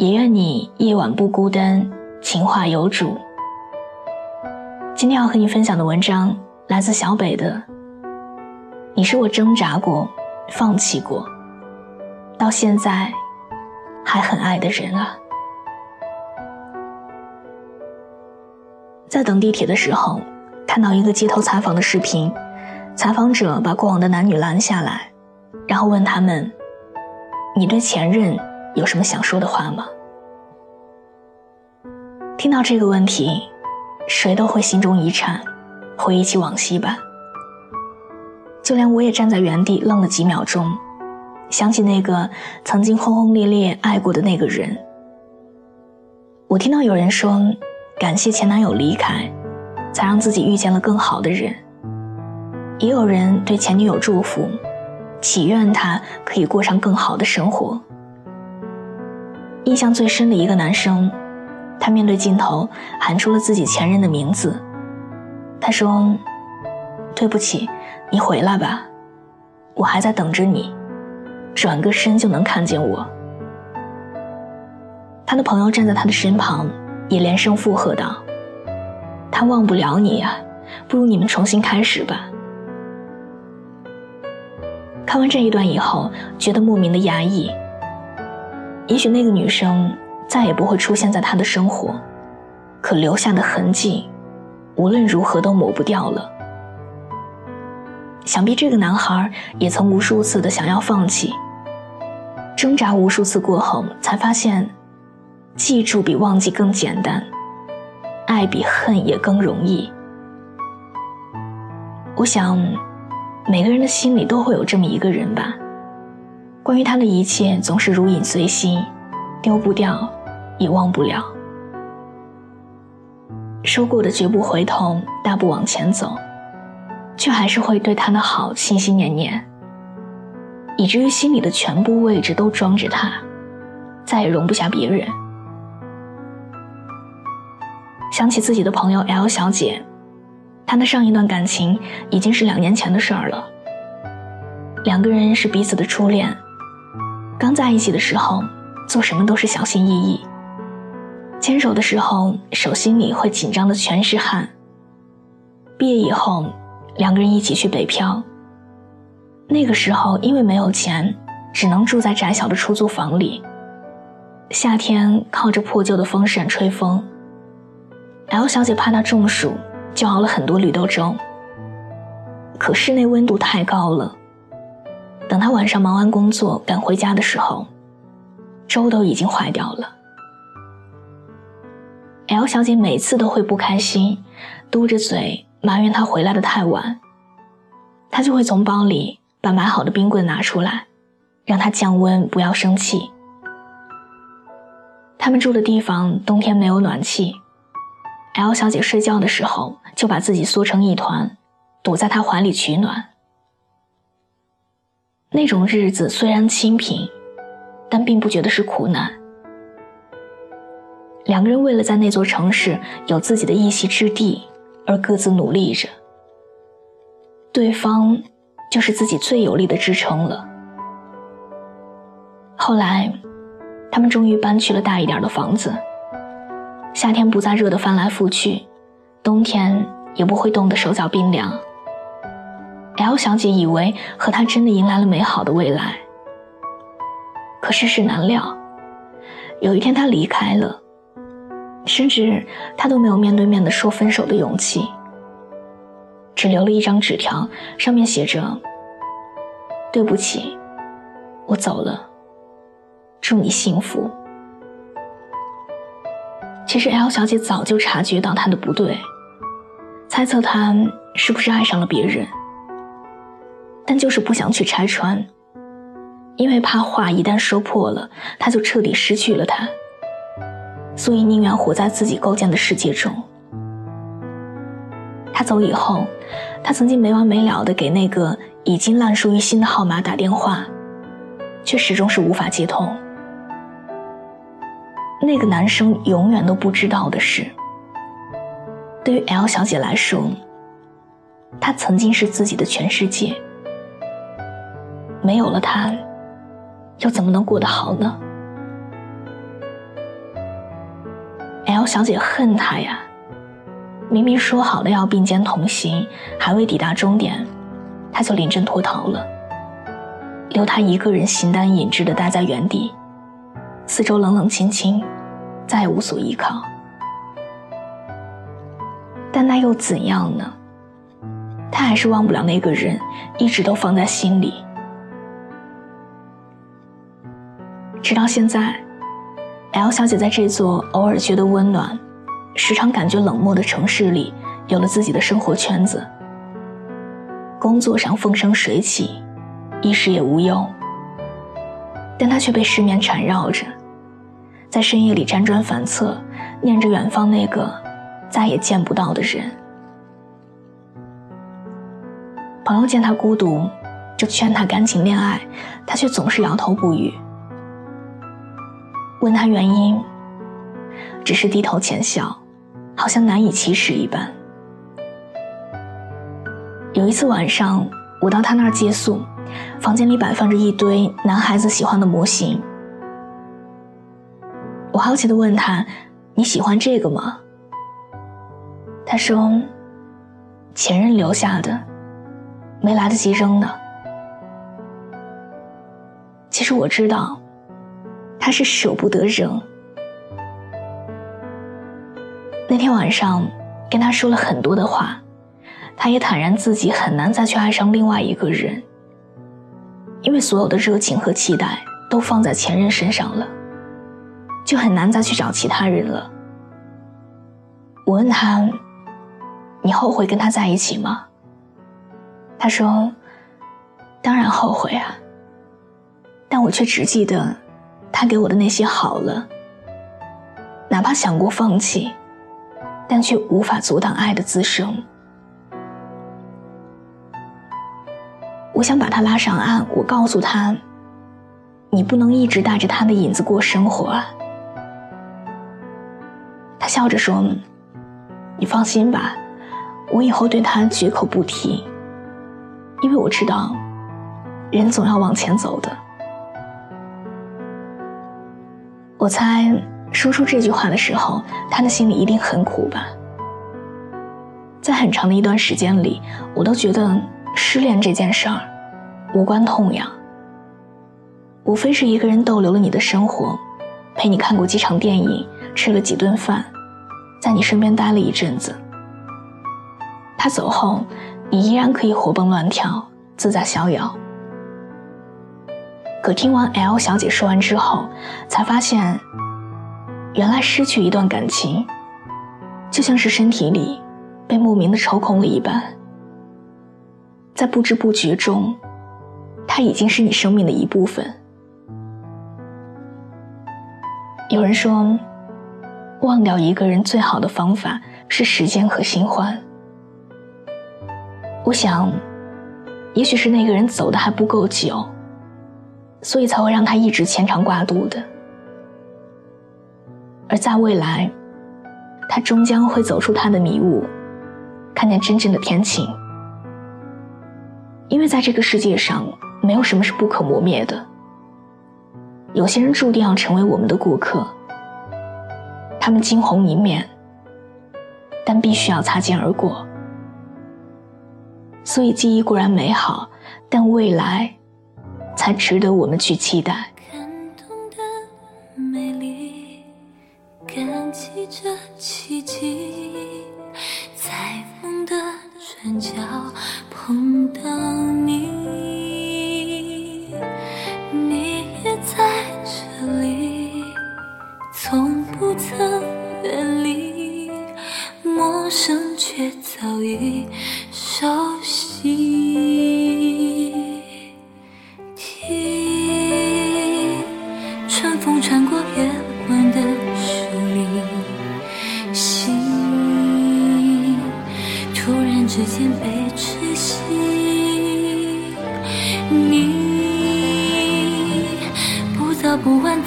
也愿你夜晚不孤单，情话有主。今天要和你分享的文章来自小北的。你是我挣扎过、放弃过，到现在还很爱的人啊。在等地铁的时候，看到一个街头采访的视频，采访者把过往的男女拦下来，然后问他们：“你对前任？”有什么想说的话吗？听到这个问题，谁都会心中一颤，回忆起往昔吧。就连我也站在原地愣了几秒钟，想起那个曾经轰轰烈烈爱过的那个人。我听到有人说，感谢前男友离开，才让自己遇见了更好的人。也有人对前女友祝福，祈愿她可以过上更好的生活。印象最深的一个男生，他面对镜头喊出了自己前任的名字。他说：“对不起，你回来吧，我还在等着你，转个身就能看见我。”他的朋友站在他的身旁，也连声附和道：“他忘不了你呀，不如你们重新开始吧。”看完这一段以后，觉得莫名的压抑。也许那个女生再也不会出现在他的生活，可留下的痕迹，无论如何都抹不掉了。想必这个男孩也曾无数次的想要放弃，挣扎无数次过后，才发现，记住比忘记更简单，爱比恨也更容易。我想，每个人的心里都会有这么一个人吧。关于他的一切总是如影随形，丢不掉，也忘不了。说过的绝不回头，大步往前走，却还是会对他的好心心念念，以至于心里的全部位置都装着他，再也容不下别人。想起自己的朋友 L 小姐，她的上一段感情已经是两年前的事儿了，两个人是彼此的初恋。刚在一起的时候，做什么都是小心翼翼。牵手的时候，手心里会紧张的全是汗。毕业以后，两个人一起去北漂。那个时候，因为没有钱，只能住在窄小的出租房里。夏天靠着破旧的风扇吹风。L 小姐怕他中暑，就熬了很多绿豆粥。可室内温度太高了。等他晚上忙完工作赶回家的时候，粥都已经坏掉了。L 小姐每次都会不开心，嘟着嘴埋怨他回来的太晚。他就会从包里把买好的冰棍拿出来，让他降温，不要生气。他们住的地方冬天没有暖气，L 小姐睡觉的时候就把自己缩成一团，躲在他怀里取暖。那种日子虽然清贫，但并不觉得是苦难。两个人为了在那座城市有自己的一席之地而各自努力着，对方就是自己最有力的支撑了。后来，他们终于搬去了大一点的房子，夏天不再热得翻来覆去，冬天也不会冻得手脚冰凉。L 小姐以为和他真的迎来了美好的未来，可世事难料，有一天他离开了，甚至他都没有面对面的说分手的勇气，只留了一张纸条，上面写着：“对不起，我走了，祝你幸福。”其实 L 小姐早就察觉到他的不对，猜测他是不是爱上了别人。但就是不想去拆穿，因为怕话一旦说破了，他就彻底失去了他。所以宁愿活在自己构建的世界中。他走以后，他曾经没完没了的给那个已经烂熟于心的号码打电话，却始终是无法接通。那个男生永远都不知道的是，对于 L 小姐来说，他曾经是自己的全世界，没有了他，又怎么能过得好呢？L 小姐恨他呀。明明说好了要并肩同行，还未抵达终点，他就临阵脱逃了，留他一个人形单影只的待在原地，四周冷冷清清，再也无所依靠。但那又怎样呢？他还是忘不了那个人，一直都放在心里。直到现在，L 小姐在这座偶尔觉得温暖。时常感觉冷漠的城市里，有了自己的生活圈子。工作上风生水起，衣食也无忧。但他却被失眠缠绕着，在深夜里辗转反侧，念着远方那个再也见不到的人。朋友见他孤独，就劝他赶紧恋爱，他却总是摇头不语。问他原因，只是低头浅笑。好像难以启齿一般。有一次晚上，我到他那儿借宿，房间里摆放着一堆男孩子喜欢的模型。我好奇地问他：“你喜欢这个吗？”他说：“前任留下的，没来得及扔呢。”其实我知道，他是舍不得扔。那天晚上，跟他说了很多的话，他也坦然自己很难再去爱上另外一个人，因为所有的热情和期待都放在前任身上了，就很难再去找其他人了。我问他：“你后悔跟他在一起吗？”他说：“当然后悔啊，但我却只记得他给我的那些好了，哪怕想过放弃。”但却无法阻挡爱的滋生。我想把他拉上岸，我告诉他：“你不能一直带着他的影子过生活啊。”他笑着说：“你放心吧，我以后对他绝口不提，因为我知道，人总要往前走的。”我猜。说出这句话的时候，他的心里一定很苦吧。在很长的一段时间里，我都觉得失恋这件事儿无关痛痒，无非是一个人逗留了你的生活，陪你看过几场电影，吃了几顿饭，在你身边待了一阵子。他走后，你依然可以活蹦乱跳，自在逍遥。可听完 L 小姐说完之后，才发现。原来失去一段感情，就像是身体里被莫名的抽空了一般，在不知不觉中，它已经是你生命的一部分。有人说，忘掉一个人最好的方法是时间和新欢。我想，也许是那个人走的还不够久，所以才会让他一直牵肠挂肚的。而在未来，他终将会走出他的迷雾，看见真正的天晴。因为在这个世界上，没有什么是不可磨灭的。有些人注定要成为我们的过客，他们惊鸿一面，但必须要擦肩而过。所以记忆固然美好，但未来，才值得我们去期待。感动的美丽感激着奇迹在梦的转角。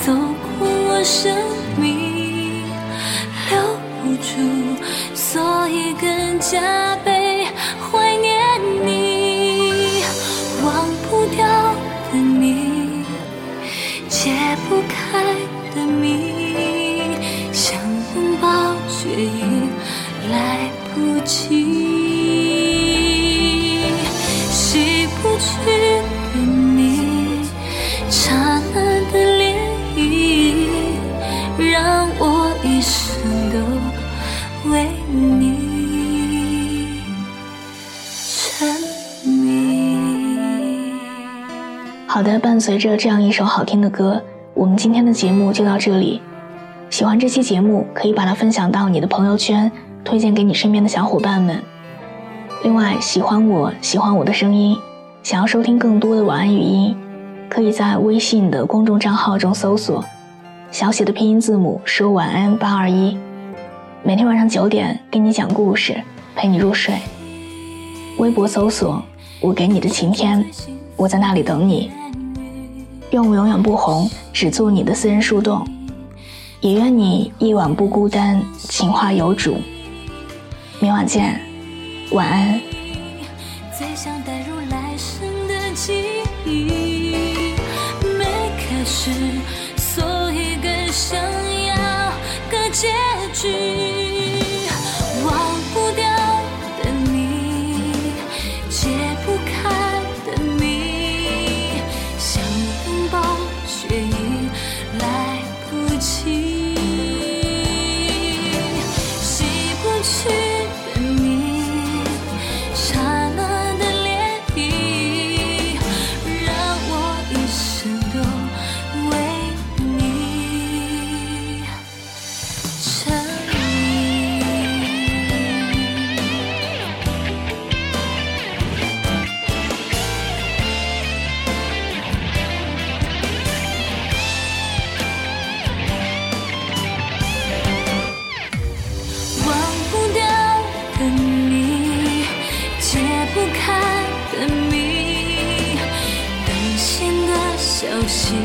走过我生好的，伴随着这样一首好听的歌，我们今天的节目就到这里。喜欢这期节目，可以把它分享到你的朋友圈，推荐给你身边的小伙伴们。另外，喜欢我喜欢我的声音，想要收听更多的晚安语音，可以在微信的公众账号中搜索小写的拼音字母说晚安八二一，每天晚上九点给你讲故事，陪你入睡。微博搜索我给你的晴天，我在那里等你。愿我永远不红，只做你的私人树洞。也愿你一晚不孤单，情话有主。明晚见，晚安。最想带入来生的记忆，没开始，所以更想游戏